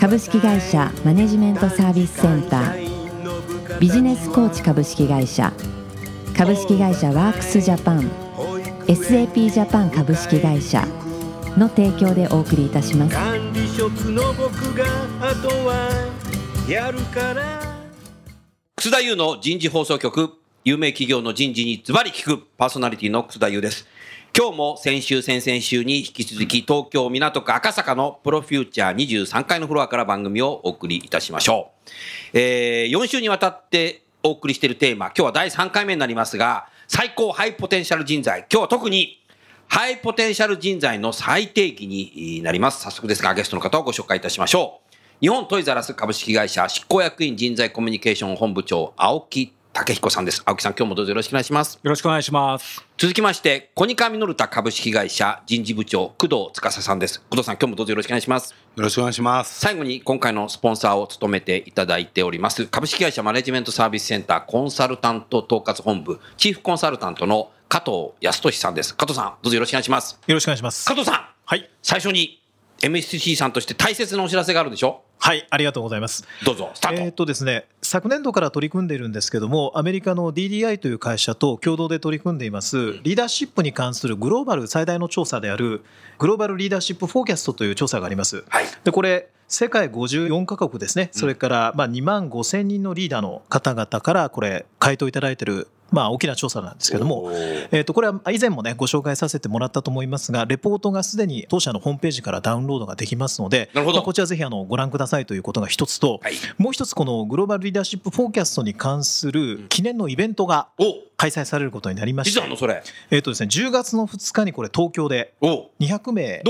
株式会社マネジメントサービスセンター。ビジネスコーチ株式会社。株式会社ワークスジャパン。SAP ジャパン株式会社。の提供でお送りいたします。管理職の僕があとはやるから。楠田優の人事放送局、有名企業の人事にズバリ聞く。パーソナリティの楠田優です。今日も先週、先々週に引き続き東京港区赤坂のプロフューチャー23階のフロアから番組をお送りいたしましょう。えー、4週にわたってお送りしているテーマ、今日は第3回目になりますが、最高ハイポテンシャル人材。今日は特にハイポテンシャル人材の最定義になります。早速ですが、ゲストの方をご紹介いたしましょう。日本トイザラス株式会社執行役員人材コミュニケーション本部長、青木武彦さんです。青木さん、今日もどうぞよろしくお願いします。よろしくお願いします。続きまして、コニカミノルタ株式会社人事部長、工藤司さんです。工藤さん、今日もどうぞよろしくお願いします。よろしくお願いします。最後に今回のスポンサーを務めていただいております株式会社マネジメントサービスセンターコンサルタント統括本部チーフコンサルタントの加藤康俊さんです加藤さんどうぞよろしくお願いしますよろしくお願いします。加藤さんはい。最初に MSC さんとして大切なお知らせがあるでしょ？はい、ありがとうございます。どうぞスタート、えーっとですね、昨年度から取り組んでいるんですけども、アメリカの DDI という会社と共同で取り組んでいます、リーダーシップに関するグローバル最大の調査である、グローバルリーダーシップフォーキャストという調査があります。はい。で、これ、世界54カ国ですね、それからまあ2万5千人のリーダーの方々から、これ、回答いただいている、まあ、大きな調査なんですけども、えー、とこれは以前もねご紹介させてもらったと思いますがレポートがすでに当社のホームページからダウンロードができますのでなるほど。まあこちらぜひあのご覧くださいということが一つと、はい。もう一つこのグローバルリーダーシップフォーキャストに関する記念のイベントがお。開催されることになりまして実はあのそれ？えーとですね、10月の2日にこれ東京でお。200名で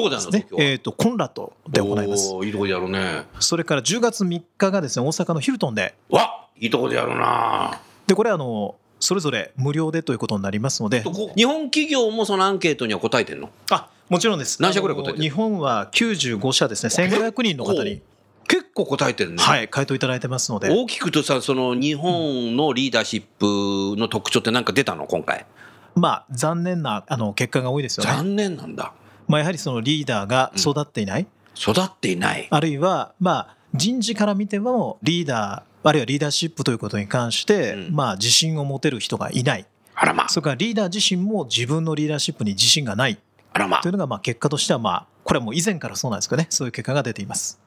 えー、とコンラッドで行います。いいとこでやるね。それから10月3日がですね大阪のヒルトンで。わいいとこでやるな。でこれあのそれぞれ無料でということになりますので。日本企業もそのアンケートには答えてんの？あもちろんです。何社ぐらい答えて日本は95社ですね、1500人の方に、結構答えてるねはい、回答いただいてますので、大きくとさその日本のリーダーシップの特徴って何か出たの？今回。まあ、残念なあの結果が多いですよね。残念なんだ。まあ、やはりそのリーダーが育っていない、育っていない。あるいは、まあ、人事から見ても、リーダー、あるいはリーダーシップということに関して、うん。まあ、自信を持てる人がいない。あらまそれからリーダー自身も自分のリーダーシップに自信がない。あらまというのが、まあ、結果としては、まあ、これはもう以前からそうなんですけどね、そういう結果が出ています。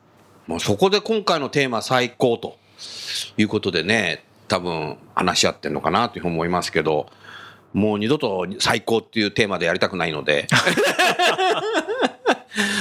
もうそこで今回のテーマ最高ということでね多分話し合ってるのかなというふうに思いますけどもう二度と最高っていうテーマでやりたくないので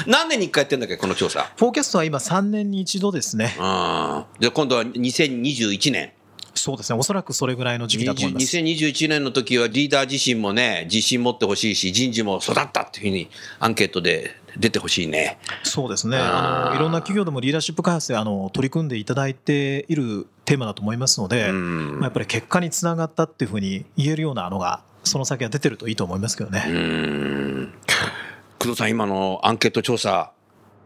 何年に一回やってんだっけこの調査？フォーキャストは今3年に一度ですね。あじゃあ今度は2021年。そうですね、おそらくそれぐらいの時期だと思います。2021年の時はリーダー自身もね自信持ってほしいし人事も育ったっていうふうにアンケートで出てほしいね。そうですね。あのいろんな企業でもリーダーシップ開発であの取り組んでいただいているテーマだと思いますので、うん。まあ、やっぱり結果につながったっていうふうに言えるようなのがその先は出てるといいと思いますけどね。工藤さん今のアンケート調査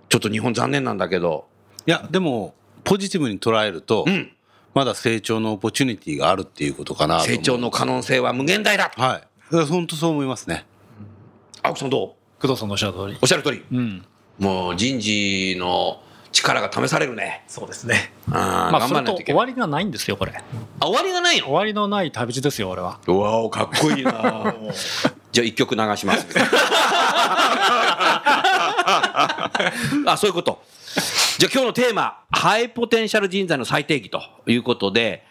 ちょっと日本残念なんだけど。いや、でも、ポジティブに捉えると、うん。まだ成長のオポチュニティがあるっていうことかな成長の可能性は無限大だはい。本当そう思いますね。青木さんどう？工藤さんのおっしゃる通り。おっしゃる通り。うん。もう人事の力が試されるね。そうですね。あーまあそれと頑張らないといけない。終わりがないんですよこれ。あ終わりがないの？終わりのない旅路ですよ俺は。うわおかっこいいな じゃあ一曲流します あそういうことじゃあ今日のテーマハイポテンシャル人材の最定義ということで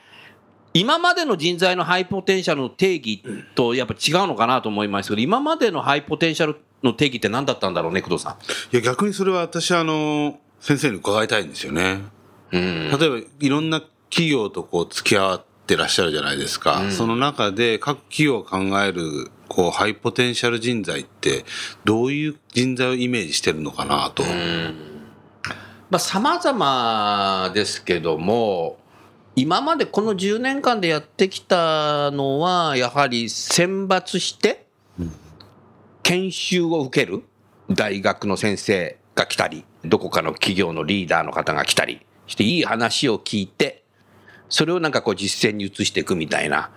今までの人材のハイポテンシャルの定義とやっぱ違うのかなと思いますけど今までのハイポテンシャルの定義って何だったんだろうね工藤さいや、逆にそれは私、あの、先生に伺いたいんですよね。ん。うん例えば、いろんな企業とこう、付き合ってらっしゃるじゃないですか。うんその中で、各企業が考える、こう、ハイポテンシャル人材って、どういう人材をイメージしてるのかなと。まあ様々ですけども今までこの10年間でやってきたのはやはり選抜して研修を受ける大学の先生が来たりどこかの企業のリーダーの方が来たりしていい話を聞いてそれをなんかこう実践に移していくみたいな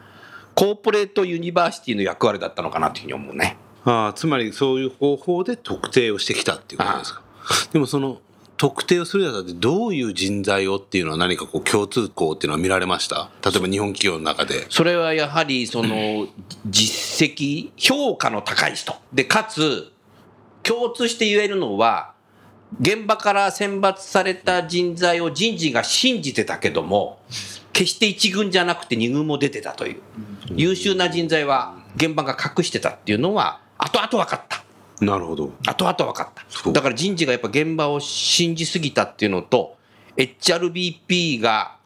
コーポレートユニバーシティの役割だったのかなというふうに思うね。ああつまりそういう方法で特定をしてきたっていうことですか。でもその特定をするにあたってどういう人材をっていうのは何かこう共通項っていうのは見られました？例えば日本企業の中で。それはやはりその実績評価の高い人でかつ共通して言えるのは現場から選抜された人材を人事が信じてたけども決して一軍じゃなくて二軍も出てたという。優秀な人材は現場が隠してたっていうのは後々分かった。なるほど。後々分かった。だから人事がやっぱ現場を信じすぎたっていうのと HRBP が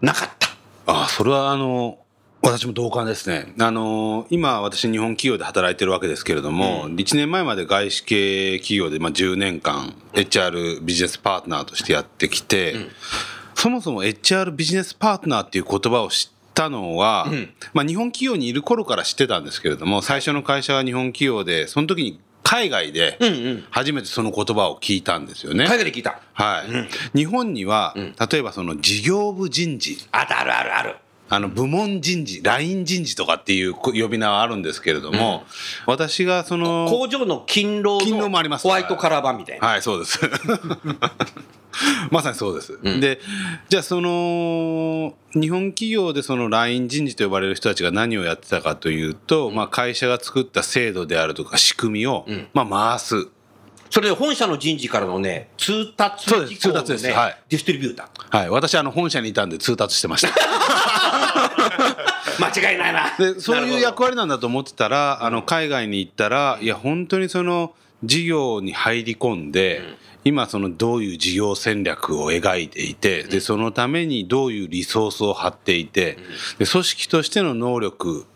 なかった。ああそれはあの私も同感ですね。あの今私日本企業で働いてるわけですけれども、1年前まで外資系企業でまあ10年間 HR ビジネスパートナーとしてやってきて、そもそも HR ビジネスパートナーっていう言葉を知ったのは、まあ日本企業にいる頃から知ってたんですけれども、最初の会社が日本企業で、その時に海外で初めてその言葉を聞いたんですよね。海外で聞いた。はい。日本には、例えばその事業部人事、あるあるあるあるあの部門人事、ライン人事とかっていう呼び名はあるんですけれども、私がその、工場の勤労勤労のもありますホワイトカラー版みたいな。はい、そうです。まさにそうです。で、じゃあその、日本企業でそのライン人事と呼ばれる人たちが何をやってたかというと、まあ会社が作った制度であるとか仕組みを、まあ回す。それで本社の人事からのね、通達そうです通達ですねはいディストリビュータはい。私あの本社にいたんで通達してました。ー。間違いないな。でそういう役割。割なんだと思ってたら、あの海外に行ったら、いや本当にその事業に入り込んで、今そのどういう事業戦略を描いていて、でそのためにどういうリソースを張っていて、で組織としての能力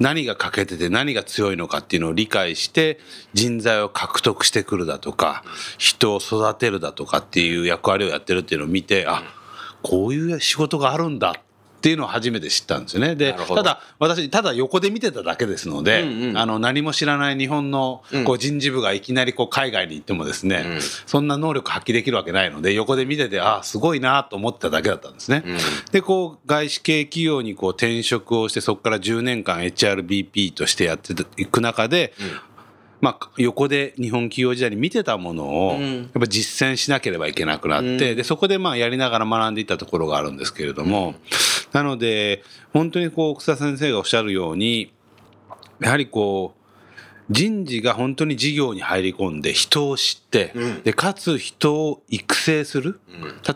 何が欠けてて何が強いのかっていうのを理解して人材を獲得してくるだとか人を育てるだとかっていう役割をやってるっていうのを見てあこういう仕事があるんだっていうのを初めて知ったんですよね。でただ私ただ横で見てただけですので、うんうん。あの何も知らない日本のこう人事部がいきなりこう海外に行ってもですね、そんな能力発揮できるわけないので横で見ててあすごいなと思ってただけだったんですね。でこう外資系企業にこう転職をしてそこから10年間 HRBP としてやっていく中で、まあ、横で日本企業時代に見てたものをやっぱ実践しなければいけなくなって、でそこでまあやりながら学んでいったところがあるんですけれども、なので本当にこう草先生がおっしゃるようにやはりこう人事が本当に事業に入り込んで人を知って、でかつ人を育成する、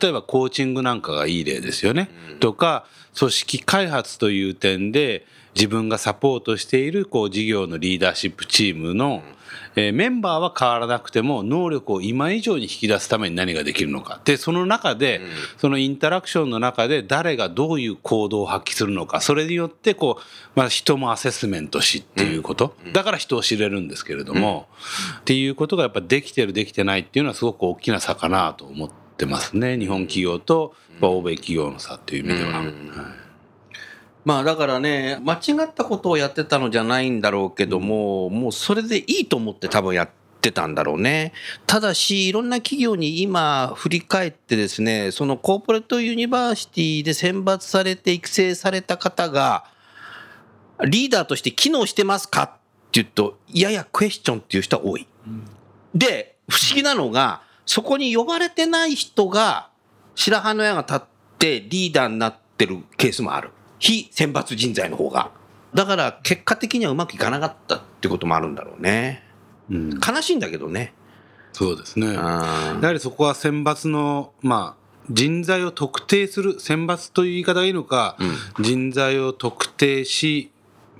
例えばコーチングなんかがいい例ですよね、とか組織開発という点で自分がサポートしているこう事業のリーダーシップチームの、えーメンバーは変わらなくても能力を今以上に引き出すために何ができるのか。でその中で、そのインタラクションの中で誰がどういう行動を発揮するのか。それによってこう、まあ、人もアセスメントしっていうこと、だから人を知れるんですけれども、っていうことがやっぱできてるできてないっていうのはすごく大きな差かなと思ってますね。日本企業と欧米企業の差っていう意味では。はいまあだからね、間違ったことをやってたのじゃないんだろうけども、もうそれでいいと思って多分やってたんだろうね。ただし、いろんな企業に今振り返ってですね、そのコーポレートユニバーシティで選抜されて育成された方が、リーダーとして機能してますかって言うと、ややクエスチョンっていう人は多い。で、不思議なのが、そこに呼ばれてない人が白羽の矢が立ってリーダーになってるケースもある。非選抜人材の方が。だから結果的にはうまくいかなかったってこともあるんだろうね。うん悲しいんだけどね。そうですね。うんやはりそこは選抜の、まあ、人材を特定する、選抜という言い方がいいのか、人材を特定し、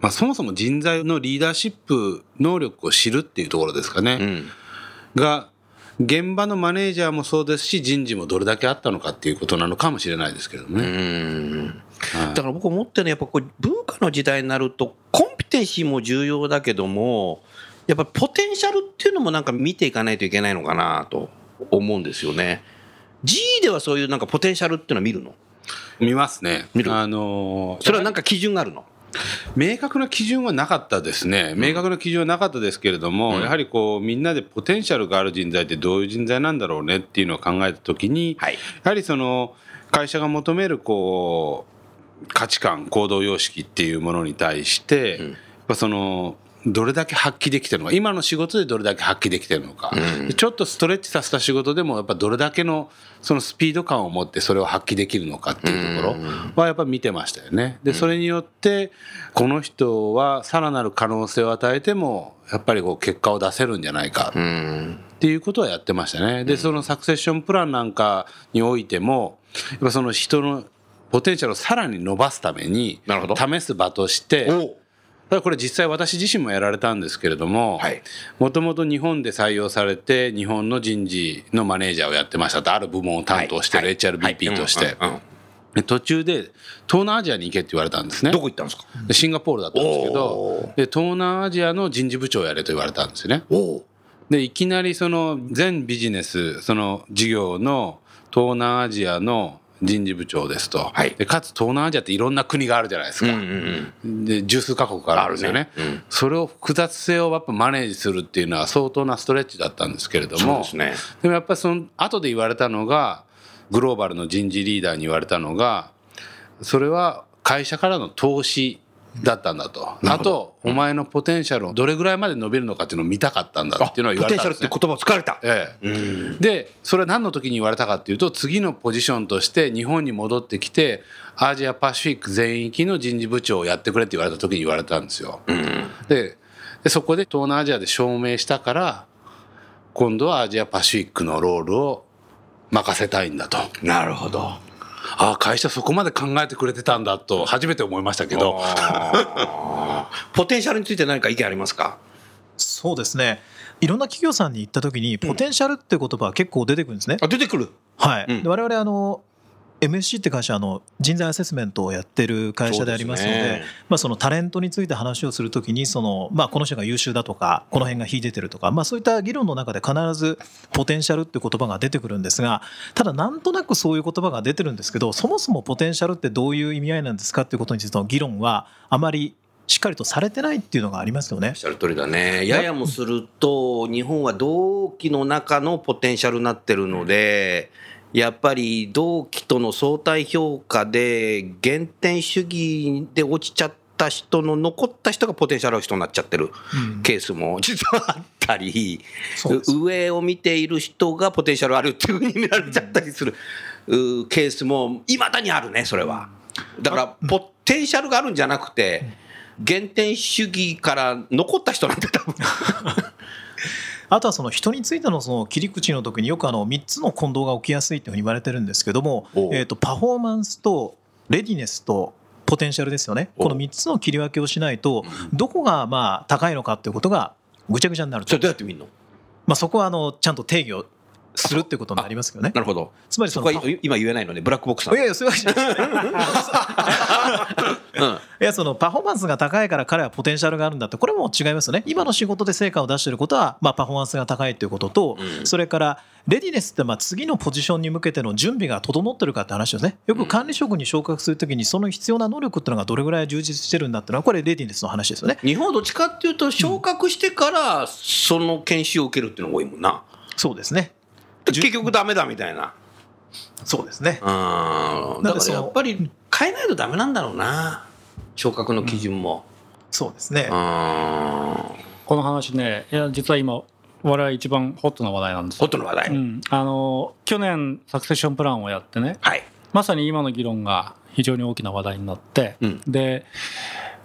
まあ、そもそも人材のリーダーシップ能力を知るっていうところですかね。うん。が、現場のマネージャーもそうですし、人事もどれだけあったのかっていうことなのかもしれないですけれどね。ん。はいだから僕思ってるのはやっぱこう文化の時代になるとコンピテンシーも重要だけどもやっぱポテンシャルっていうのもなんか見ていかないといけないのかなと思うんですよね。G ではそういうなんかポテンシャルっていうのは見るの？見ますね。見る？あのーそれはなんか基準があるの？明確な基準はなかったですね、明確な基準はなかったですけれども、うん。やはりこうみんなでポテンシャルがある人材ってどういう人材なんだろうねっていうのを考えたときに、はい。やはりその会社が求めるこう価値観、行動様式っていうものに対して、うん。やっぱそのどれだけ発揮できてるのか。今の仕事でどれだけ発揮できてるのか、うん。でちょっとストレッチさせた仕事でもやっぱどれだけのそのスピード感を持ってそれを発揮できるのかっていうところはやっぱ見てましたよね。でそれによってこの人はさらなる可能性を与えてもやっぱりこう結果を出せるんじゃないかうん。っていうことはやってましたね。で、そのサクセッションプランなんかにおいても、やっぱその人のポテンシャルをさらに伸ばすために試す場として、おただこれ実際私自身もやられたんですけれどもはい、もともと日本で採用されて、日本の人事のマネージャーをやってましたと、ある部門を担当してるはい。HRBP として。途中で東南アジアに行けって言われたんですね。どこ行ったんですか？でシンガポールだったんですけおど、で東南アジアの人事部長をやれと言われたんですよね。おでいきなりその全ビジネスその事業の東南アジアの人事部長ですと、はい。でかつ東南アジアっていろんな国があるじゃないですか、うんうんうん。で十数カ国があるんですよね。ね。うん。それを複雑性をやっぱマネージするっていうのは相当なストレッチだったんですけれども。ね。でもやっぱりその後で言われたのがグローバルの人事リーダーに言われたのがそれは会社からの投資だったんだと。あとお前のポテンシャルをどれぐらいまで伸びるのかっていうのを見たかったんだっていうのを言ポテンわれたんです、ね、シャルって言葉を使われた。ええ。でそれは何の時に言われたかっていうと次のポジションとして日本に戻ってきてアジアパシフィック全域の人事部長をやってくれって言われた時に言われたんですよ。ででそこで東南アジアで証明したから今度はアジアパシフィックのロールを任せたいんだと。なるほどああ会社そこまで考えてくれてたんだと初めて思いましたけど。ポテンシャルについて何か意見ありますか？そうですね。いろんな企業さんに行った時にポテンシャルって言葉は結構出てくるんですね、あ出てくる。はい、うん。で我々あの MSC って会社はあの人材アセスメントをやってる会社でありますのでねまあ、そのタレントについて話をするときにその、まあ、この人が優秀だとかこの辺が秀でてるとか、まあ、そういった議論の中で必ずポテンシャルって言葉が出てくるんですがただなんとなくそういう言葉が出てるんですけどそもそもポテンシャルってどういう意味合いなんですかっていうことについての議論はあまりしっかりとされてないっていうのがありますよねおっ。しゃる通りだねややもすると日本は同期の中のポテンシャルになってるのでやっぱり同期との相対評価で減点主義で落ちちゃった人の残った人がポテンシャルある人になっちゃってるうん。ケースも実はあったり、そうです。上を見ている人がポテンシャルあるっていうふうに見られちゃったりする、うケースもいまだにあるねそれは。だからポテンシャルがあるんじゃなくて減点主義から残った人なんて多分あとはその人についてのその切り口の時によくあの3つの混同が起きやすいというふうに言われてるんですけどもえー、とパフォーマンスとレディネスとポテンシャルですよね。この3つの切り分けをしないとどこがまあ高いのかっていうことがぐちゃぐちゃになると。それどうやって見るの？まあ、そこはあのちゃんと定義をするってことになりますよね。なるほど。つまりそこは今言えないのでブラックボックスないやいやそういうわけじゃないうん。いやそのパフォーマンスが高いから彼はポテンシャルがあるんだってこれも違いますよね。今の仕事で成果を出していることは、まあ、パフォーマンスが高いということと、うん。それからレディネスってまあ次のポジションに向けての準備が整ってるかって話ですね。よく管理職に昇格するときにその必要な能力っていうのがどれぐらい充実してるんだっていうのはこれレディネスの話ですよね。日本はどっちかっていうと昇格してからその研修を受けるっていうのが多いもんな。そうですね結局ダメだみたいな。そうですね。うん。なんだからやっぱり変えないとダメなんだろうな。昇格の基準も。そうですね。うん。この話ねいや実は今我々一番ホットな話題なんですよ、ホットの話題、うん、あの去年サクセッションプランをやってね。はい。まさに今の議論が非常に大きな話題になって、うん。で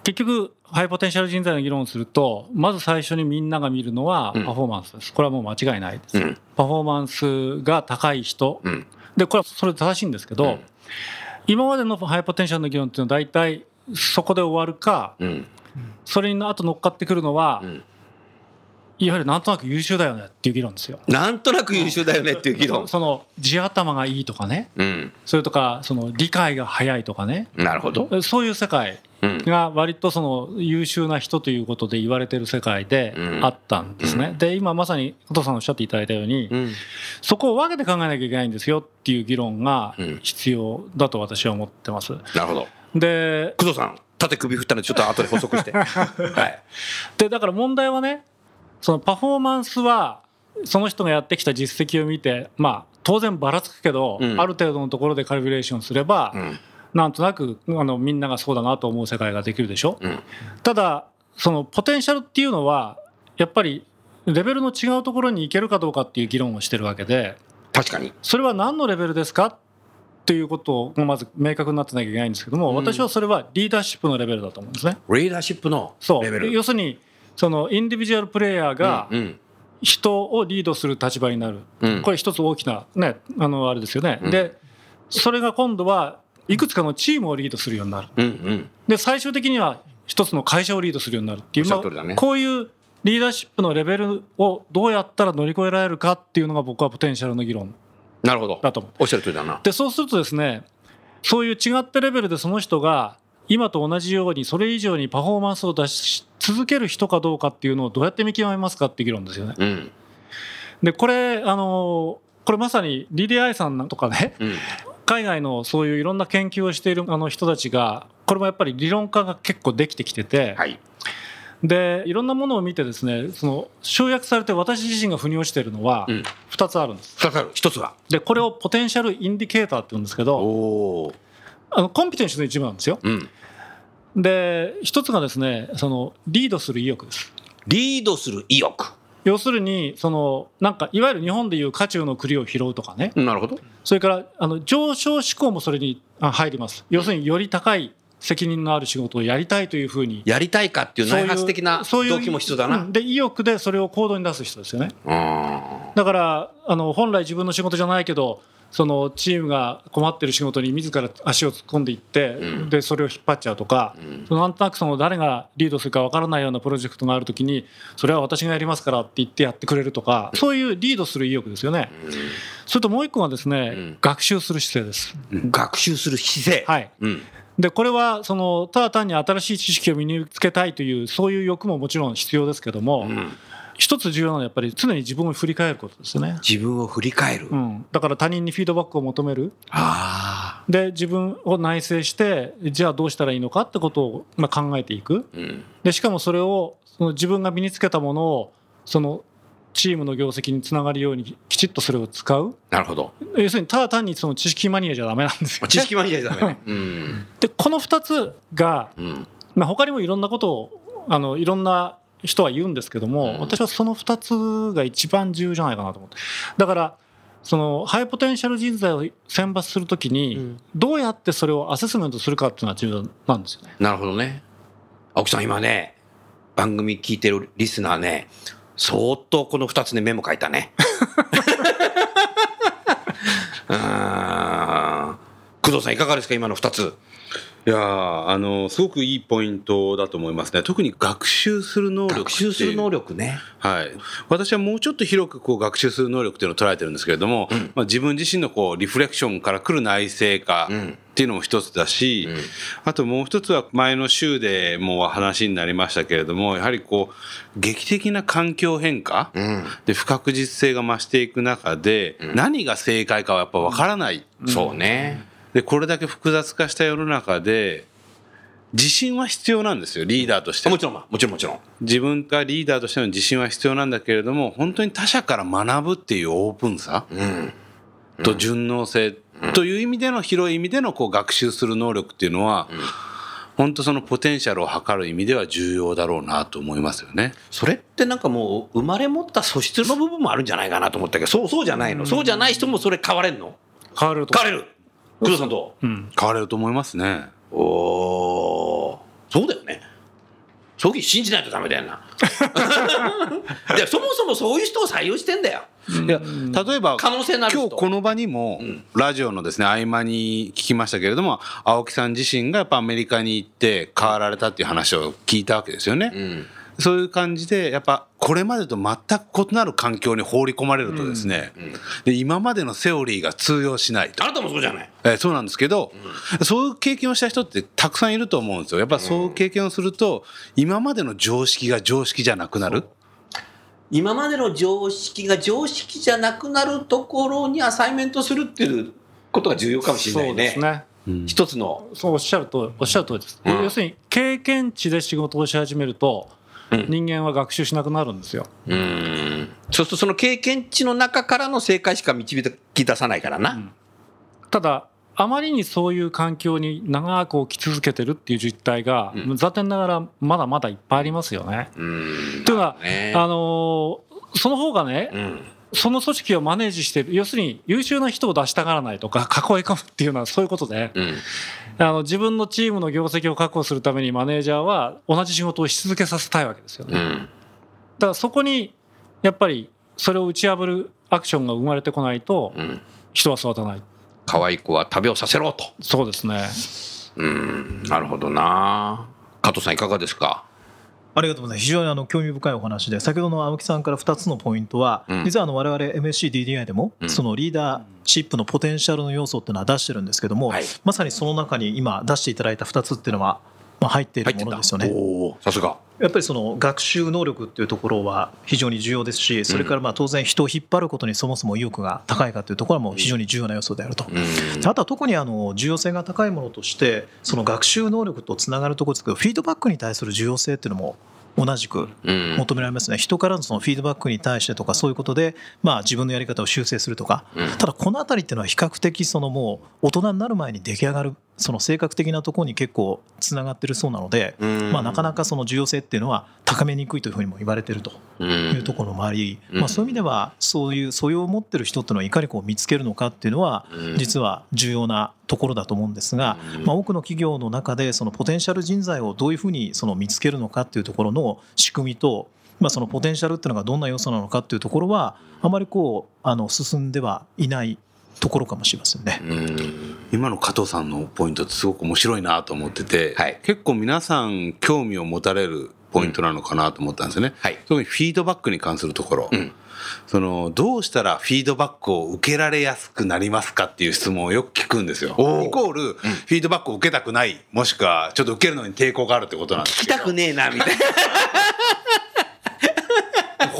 結局ハイポテンシャル人材の議論をするとまず最初にみんなが見るのはうん。パフォーマンスです。これはもう間違いないです、うん。パフォーマンスが高い人。うん。でこれはそれで正しいんですけど、うん。今までのハイポテンシャルの議論っていうのは大体そこで終わるかうん。それに後乗っかってくるのは、うん。いわゆるなんとなく優秀だよねっていう議論ですよ。なんとなく優秀だよねっていう議論。その地頭がいいとかね。うん。それとかその理解が早いとかね。なるほど。そういう世界が割とその優秀な人ということで言われてる世界であったんですね。で今まさに加藤さんおっしゃっていただいたように、うん。そこを分けて考えなきゃいけないんですよっていう議論がうん。必要だと私は思ってます。なるほど。で工藤さん縦首振ったのでちょっと後で補足して。はい。でだから問題はねそのパフォーマンスはその人がやってきた実績を見てまあ当然ばらつくけど、うん。ある程度のところでカリブレーションすれば、うんなんとなくあのみんながそうだなと思う世界ができるでしょ、うん。ただそのポテンシャルっていうのはやっぱりレベルの違うところに行けるかどうかっていう議論をしてるわけで確かに。それは何のレベルですかっていうことをまず明確になってなきゃいけないんですけども、うん。私はそれはリーダーシップのレベルだと思うんですね。リーダーシップのレベル。要するにそのインディビジュアルプレイヤーがうん。人をリードする立場になる、うん。これ一つ大きなねあのあれですよね、うん。でそれが今度はいくつかのチームをリードするようになる。うんうん。で最終的には一つの会社をリードするようになるっていう、こういうリーダーシップのレベルをどうやったら乗り越えられるかっていうのが僕はポテンシャルの議論。なるほど。だと思う。おっしゃる通りだな。でそうするとですねそういう違ったレベルでその人が今と同じようにそれ以上にパフォーマンスを出し続ける人かどうかっていうのをどうやって見極めますかって議論ですよね。うん。でこれあのこれまさに DDI さんとかねうん海外のそういういろんな研究をしているあの人たちがこれもやっぱり理論化が結構できてきてて、はい。でいろんなものを見てですねその集約されて私自身が腑に落ちているのはうん。2つあるんです。二つある。一つは。でこれをポテンシャルインディケーターって言うんですけおどおあのコンピテンシの一部なんですよ。うん。で一つがですねそのリードする意欲です。リードする意欲要するにそのなんかいわゆる日本でいう渦中の栗を拾うとかね。なるほど。それからあの上昇志向もそれにあ入ります要するにより高い責任のある仕事をやりたいというふうに。やりたいかっていう内発的なそういう動機も必要だうなん。で意欲でそれを行動に出す人ですよね。うんだからあの本来自分の仕事じゃないけどそのチームが困ってる仕事に自ら足を突っ込んでいって、うん。でそれを引っ張っちゃうとか、うん。そのなんとなくその誰がリードするかわからないようなプロジェクトがあるときにそれは私がやりますからって言ってやってくれるとかそういうリードする意欲ですよね。それともう一個はですね、うん。学習する姿勢です。学習する姿勢。はい。うん。でこれはそのただ単に新しい知識を身につけたいというそういう欲ももちろん必要ですけども、うん一つ重要なのはやっぱり常に自分を振り返ることですよね。自分を振り返る。うん、だから他人にフィードバックを求める。あで自分を内省してじゃあどうしたらいいのかってことをまあ考えていく。あうん。でしかもそれをその自分が身につけたものをそのチームの業績につながるようにきちっとそれを使う。なるほど。要するにただ単にその知識マニアじゃダメなんですよ、ね、知識マニアじゃダメ。ね うん。でこの2つが、うん。まあ、他にもいろんなことをあのいろんな人は言うんですけども、うん。私はその2つが一番重要じゃないかなと思って。だからそのハイポテンシャル人材を選抜するときに、うん。どうやってそれをアセスメントするかっていうのは重要なんですよね。なるほどね。青木さん今ね番組聞いてるリスナーね相当この2つねメモ書いたね。うーん。工藤さんいかがですか今の2つ。いやーあのすごくいいポイントだと思いますね。特に学習する能力学習する能力ね。はい、私はもうちょっと広くこう学習する能力っていうのを捉えてるんですけれども、うん。まあ、自分自身のこうリフレクションから来る内省化うん。っていうのも一つだし、うん。あともう一つは前の週でもう話になりましたけれどもやはりこう劇的な環境変化、うん。で不確実性が増していく中で、うん。何が正解かはやっぱ分からない、そうねでこれだけ複雑化した世の中で自信は必要なんですよリーダーとして。もちろんもちろんもちろん。自分がリーダーとしての自信は必要なんだけれども本当に他者から学ぶっていうオープンさうん。と順応性という意味での広い意味でのこう学習する能力っていうのは、本当そのポテンシャルを測る意味では重要だろうなと思いますよね。それってなんかもう生まれ持った素質の部分もあるんじゃないかなと思ったけどそうそうじゃないの？そうじゃない人もそれ変われんの？変わると変われる工藤さんと？うん、変われると思いますね。おおそうだよね。そういう信じないとダメだよな。でそもそもそういう人を採用してんだよ。いや例えば可能性のある人。今日この場にもうん。ラジオのですね合間に聞きましたけれども青木さん自身がやっぱアメリカに行って変わられたっていう話を聞いたわけですよね。うんそういう感じでやっぱこれまでと全く異なる環境に放り込まれるとですね、で今までのセオリーが通用しないと。あなたもそうじゃない？えーそうなんですけど、そういう経験をした人ってたくさんいると思うんですよ。やっぱそういう経験をすると、今までの常識が常識じゃなくなる？今までの常識が常識じゃなくなるところにアサイメントするっていうことが重要かもしれなそいうねですね。一つの。そうおっしゃるとおっしゃる通りです、うん。要するに経験値で仕事をし始めると、うん人間は学習しなくなるんですよ。うん。そうするとその経験値の中からの正解しか導き出さないからな、ただあまりにそういう環境に長く置き続けてるっていう実態が、うん。残念ながらまだまだいっぱいありますよね。うん。というのは、ね。あのーその方がね、うん。その組織をマネージしてる要するに優秀な人を出したがらないとか囲い込むっていうのはそういうことで、うんあの自分のチームの業績を確保するためにマネージャーは同じ仕事をし続けさせたいわけですよね。うんだからそこにやっぱりそれを打ち破るアクションが生まれてこないとうん人は育たない。可愛い子は旅をさせろとそうですね。うんなるほどな加藤さんいかがですか？ありがとうございます。非常にあの興味深いお話で先ほどの青木さんから2つのポイントは、うん。実はあの我々 MSCDDI でも、うん。そのリーダーシップのポテンシャルの要素っていうのは出してるんですけども、はい。まさにその中に今出していただいた2つっていうのは、まあ、入っているものですよね。さすが。やっぱりその学習能力っていうところは非常に重要ですしそれからまあ当然人を引っ張ることにそもそも意欲が高いかというところも非常に重要な要素であると。うん。あとは特にあの重要性が高いものとしてその学習能力とつながるところですけどフィードバックに対する重要性っていうのも同じくうん。求められますね。人からのそのフィードバックに対してとかそういうことでまあ自分のやり方を修正するとか。うん。ただこの辺りっていうのは比較的そのもう大人になる前に出来上がるその性格的なところに結構つながってるそうなのでうん。まあなかなかその重要性っていうのは高めにくいというふうにも言われてるとうん。いうところもありうん。まあそういう意味ではそういう素養を持ってる人っていうのをいかにこう見つけるのかっていうのはうん。実は重要なところだと思うんですが、うん。まあ、多くの企業の中でそのポテンシャル人材をどういうふうにその見つけるのかっていうところの仕組みと、まあ、そのポテンシャルっていうのがどんな要素なのかっていうところはあまりこうあの進んではいないところかもしれませんね。うん。今の加藤さんのポイントってすごく面白いなと思ってて、はい。結構皆さん興味を持たれるポイントなのかなと思ったんですよね。はい。特にフィードバックに関するところ、うん。そのどうしたらフィードバックを受けられやすくなりますかっていう質問をよく聞くんですよ。イコール、フィードバックを受けたくないもしくはちょっと受けるのに抵抗があるってことなんですけど。聞きたくねえなみたいな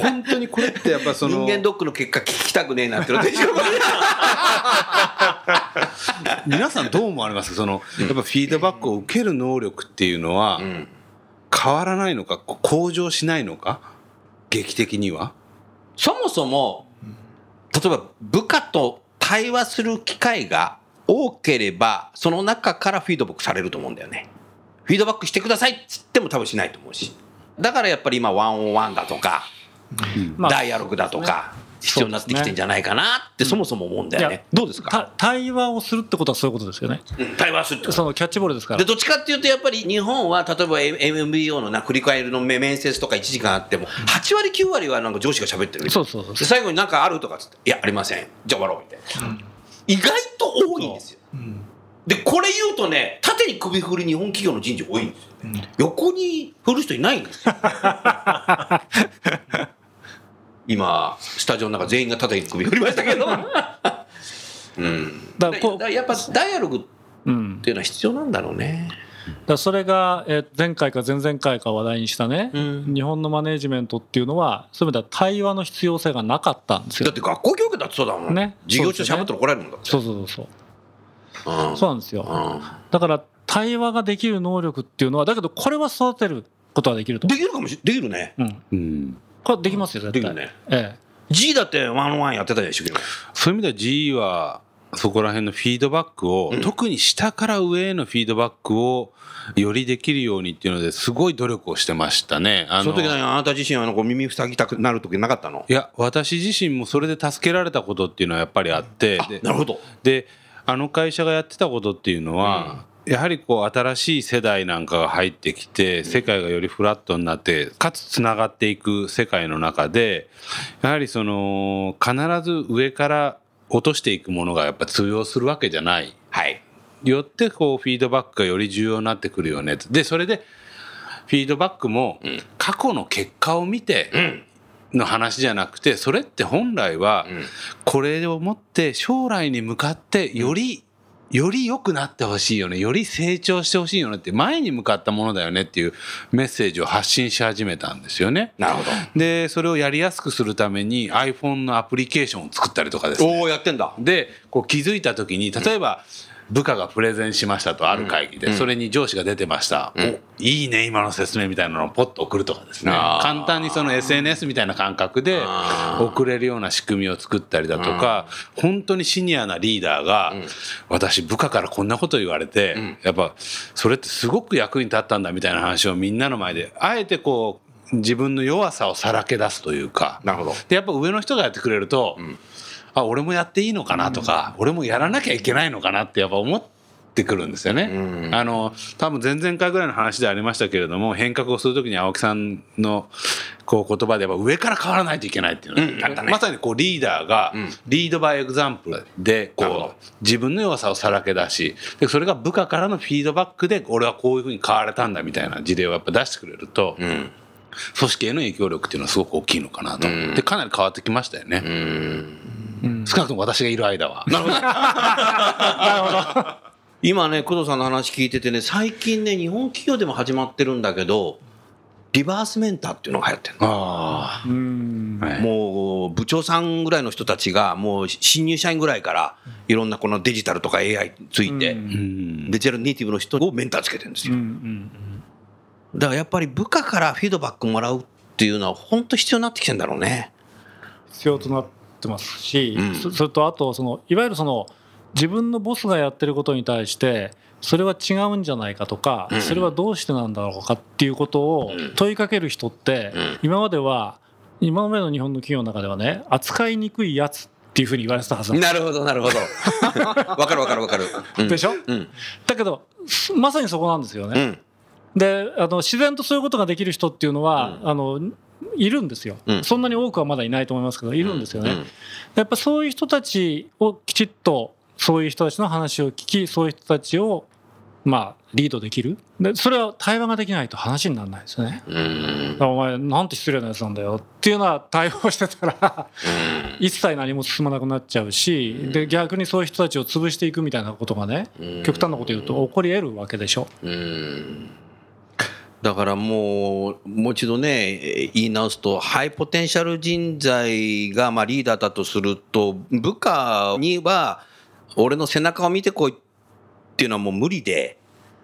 本当にこれってやっぱその人間ドックの結果聞きたくねえなってことでしょ。皆さんどう思われますか？そのやっぱフィードバックを受ける能力っていうのはうん。変わらないのか？こ向上しないのか？劇的には？そもそも例えば部下と対話する機会が多ければその中からフィードバックされると思うんだよね。フィードバックしてくださいっつっても多分しないと思うし。だからやっぱり今ワンオンワンだとか、まあダイアログだとか必要になってきてんじゃないかなってそもそも思うんだよね、どうですか？た対話をするってことはそういうことですよね。うん。対話するってこと。そのキャッチボールですから。で。どっちかっていうとやっぱり日本は例えば M- MBO のな振り返りの面面接とか1時間あっても8割9割はなんか上司が喋ってる。そうそうそうで最後に何かあるとかっつって「いやありません。じゃあ終わろう」みたいな、意外と多いんですよ。でこれ言うとね縦に首振る日本企業の人事多いんですよね、横に振る人いないんですよ 今スタジオの中全員が縦に首振りましたけど。うん。だからやっぱダイアログっうん、ていうのは必要なんだろうね。だそれが、えー前回か前々回か話題にしたね、うん。日本のマネジメントっていうのはそういう意味では対話の必要性がなかったんですよ。だって学校教育だってそうだもん。ね。授業中しゃべったら怒られるもんだって。そうそうそうそう。うん。そうなんですよ。うん。だから対話ができる能力っていうのはだけどこれは育てることはできるとできるかもしれできるね。うん。うんこれできますよ絶対。できるね。え G だってワンワンやってたでしょそういう意味では GE はそこら辺のフィードバックを、うん。特に下から上へのフィードバックをよりできるようにっていうのですごい努力をしてましたね。あその時何あなた自身はなんか耳塞ぎたくなる時なかったのいや私自身もそれで助けられたことっていうのはやっぱりあってでなるほど。であの会社がやってたことっていうのは、やはりこう新しい世代なんかが入ってきて世界がよりフラットになってかつつながっていく世界の中でやはりその必ず上から落としていくものがやっぱ通用するわけじゃない。はい。よってこうフィードバックがより重要になってくるよね。でそれでフィードバックもうん。過去の結果を見てうん。の話じゃなくてそれって本来はうん。これをもって将来に向かってよりより良くなってほしいよね。より成長してほしいよねって前に向かったものだよねっていうメッセージを発信し始めたんですよね。なるほど。でそれをやりやすくするために iPhone のアプリケーションを作ったりとかですね。おおやってんだ。でこう気づいた時に例えば部下がプレゼンしましたとある会議でそれに上司が出てました、ん。おいいね今の説明みたいなのをポッと送るとかですね。簡単にその SNS みたいな感覚で送れるような仕組みを作ったりだとか本当にシニアなリーダーが私部下からこんなこと言われてやっぱそれってすごく役に立ったんだみたいな話をみんなの前であえてこう自分の弱さをさらけ出すというか。なるほど。でやっぱ上の人がやってくれると、あ俺もやっていいのかなとか、俺もやらなきゃいけないのかなってやっぱ思ってくるんですよね。うん。あの多分前々回ぐらいの話でありましたけれども変革をする時に青木さんのこう言葉でやっぱ上から変わらないといけないっていうの、うんね。まさにこうリーダーがん。リードバイエグザンプルでこう自分の弱さをさらけ出しでそれが部下からのフィードバックで俺はこういうふうに変われたんだみたいな事例をやっぱ出してくれると、うん。組織への影響力っていうのはすごく大きいのかなと。思ってかなり変わってきましたよね。うん少なくとも私がいる間は。なるほど。今ね工藤さんの話聞いててね最近ね日本企業でも始まってるんだけどリバースメンターっていうのが流行ってるの。もう部長さんぐらいの人たちがもう新入社員ぐらいからいろんなこのデジタルとか AI について、デジタルネイティブの人をメンターつけてるんですよ。うんうんだからやっぱり部下からフィードバックもらうっていうのは本当必要になってきてんだろうね。必要となってますし、うん。そそれとあとそのいわゆるその自分のボスがやってることに対してそれは違うんじゃないかとか、うん。それはどうしてなんだろうかっていうことをうん。問いかける人って、うん。今までは今までの日本の企業の中ではね扱いにくいやつっていうふうに言われてたはずなんでなるほどなるほど。わかるわかるわかる、うん。でしょ？うん。だけどまさにそこなんですよね。うん。であの自然とそういうことができる人っていうのは、あのいるんですよ、うん。そんなに多くはまだいないと思いますけどいるんですよね。うん。やっぱそういう人たちをきちっとそういう人たちの話を聞きそういう人たちをまあリードできる。でそれは対話ができないと話にならないですよね。うん。お前なんて失礼なやつなんだよっていうような対応をしてたら一切何も進まなくなっちゃうしで逆にそういう人たちを潰していくみたいなことがねうん。極端なこと言うと起こり得るわけでしょ。うんだからもうもう一度ね言い直すとハイポテンシャル人材がまあリーダーだとすると部下には俺の背中を見てこいっていうのはもう無理で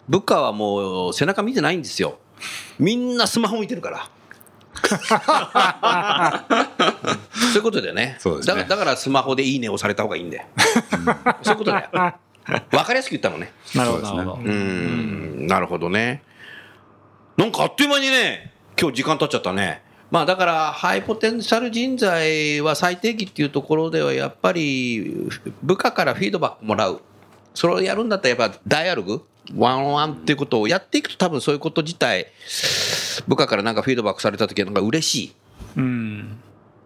部下はもう背中見てないんですよ。みんなスマホ見てるから。そういうことだよね。そうですね。だだからスマホで「いいね」をされた方がいいんだよ。そういうことだよ。分かりやすく言ったのね。なるほどそうですね。なるほど。うん。なるほどね。なんかあっという間にね、今日時間経っちゃったね。まあだから、ハイポテンシャル人材は最低限っていうところでは、やっぱり部下からフィードバックもらう。それをやるんだったら、やっぱダイアログ、ワンワンっていうことをやっていくと、多分そういうこと自体、部下からなんかフィードバックされた時はなんか嬉しい。うん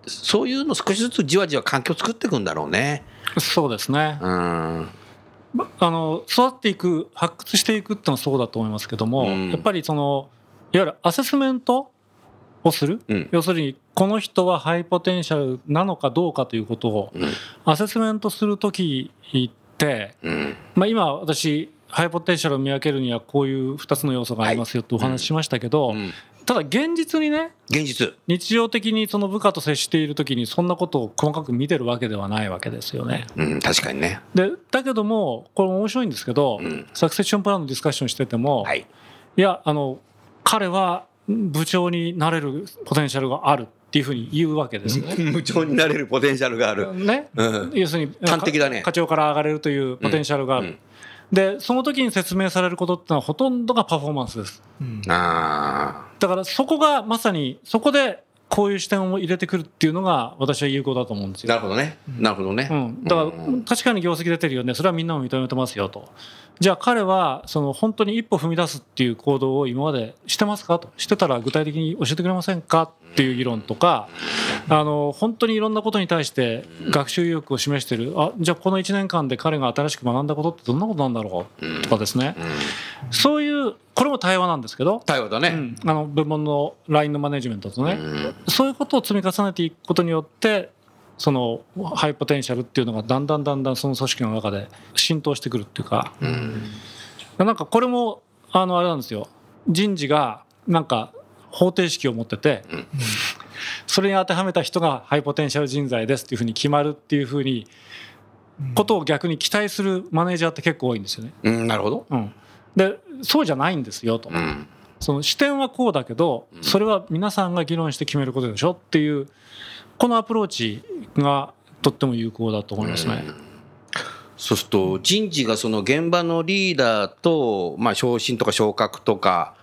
そういうの少しずつじわじわ環境作っていくんだろうね。そうですね。うん。あの育っていく発掘していくってのはそうだと思いますけども、うんやっぱりそのいわゆるアセスメントをする、うん要するにこの人はハイポテンシャルなのかどうかということをうん。アセスメントする時って、うん。まあ、今私ハイポテンシャルを見分けるにはこういう2つの要素がありますよってお話ししましたけど、うんただ現実にね現実。日常的にその部下と接している時にそんなことを細かく見てるわけではないわけですよね。うん、確かにね。でだけどもこれ面白いんですけど、うんサクセッションプランのディスカッションしてても、はい。いやあの彼は部長になれるポテンシャルがあるっていうふうに言うわけですね。無調になれるポテンシャルがある。ねうん。要するに端的だね課長から上がれるというポテンシャルがある。うんでその時に説明されることってのはほとんどがパフォーマンスです。あだからそこがまさにそこでこういう視点を入れてくるっていうのが私は有効だと思うんですよ。なるほどね。なるほどね。うん、だからうん。確かに業績出てるよね。それはみんなも認めてますよと。じゃあ彼はその本当に一歩踏み出すっていう行動を今までしてますかと。してたら具体的に教えてくれませんかっていう議論とかあの本当にいろんなことに対して学習意欲を示してる。あじゃあこの1年間で彼が新しく学んだことってどんなことなんだろうとかですね。そういうこれも対話なんですけど対話だね。うん、あの部門の LINE のマネジメントとね、そういうことを積み重ねていくことによってそのハイポテンシャルっていうのがだんだんだんだんその組織の中で浸透してくるっていうか、なんかこれもあのあれなんですよ。人事がなんか方程式を持ってて、それに当てはめた人がハイポテンシャル人材ですっていうふうに決まるっていうふうにことを逆に期待するマネージャーって結構多いんですよね。うん、なるほど。うん、でそうじゃないんですよと。うん。その視点はこうだけどそれは皆さんが議論して決めることでしょっていうこのアプローチがとっても有効だと思いますね。そうすると人事がその現場のリーダーと、まあ、昇進とか昇格とか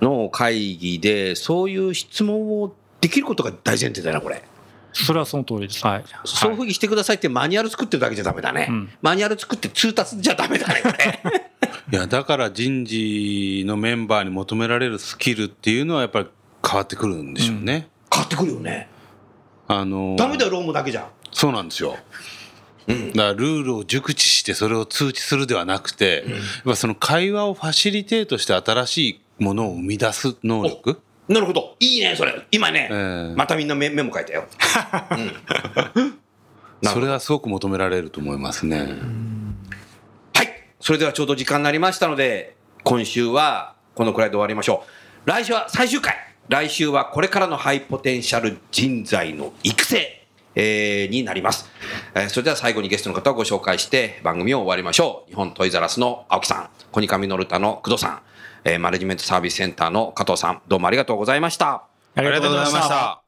の会議でそういう質問をできることが大前提だなこれ。それはその通りです。はい。そういうふうにしてくださいってマニュアル作ってるだけじゃダメだね。うんマニュアル作って通達じゃダメだねこれ。いやだから人事のメンバーに求められるスキルっていうのはやっぱり変わってくるんでしょうね。変わってくるよね。あのダメだよ労務だけじゃん。そうなんですよ。だからルールを熟知してそれを通知するではなくて、やっぱその会話をファシリテートして新しいものを生み出す能力なるほど。いいねそれ。今ね、ええまたみんなメメモ書いたよ。うん それはすごく求められると思いますね。はい。それではちょうど時間になりましたので、今週はこのくらいで終わりましょう。来週は最終回。来週はこれからのハイポテンシャル人材の育成。えーになります、えーそれでは最後にゲストの方をご紹介して番組を終わりましょう日本トイザラスの青木さんコニカミノルタの工藤さん、えーマネジメントサービスセンターの加藤さんどうもありがとうございましたあありがとうございまし。た。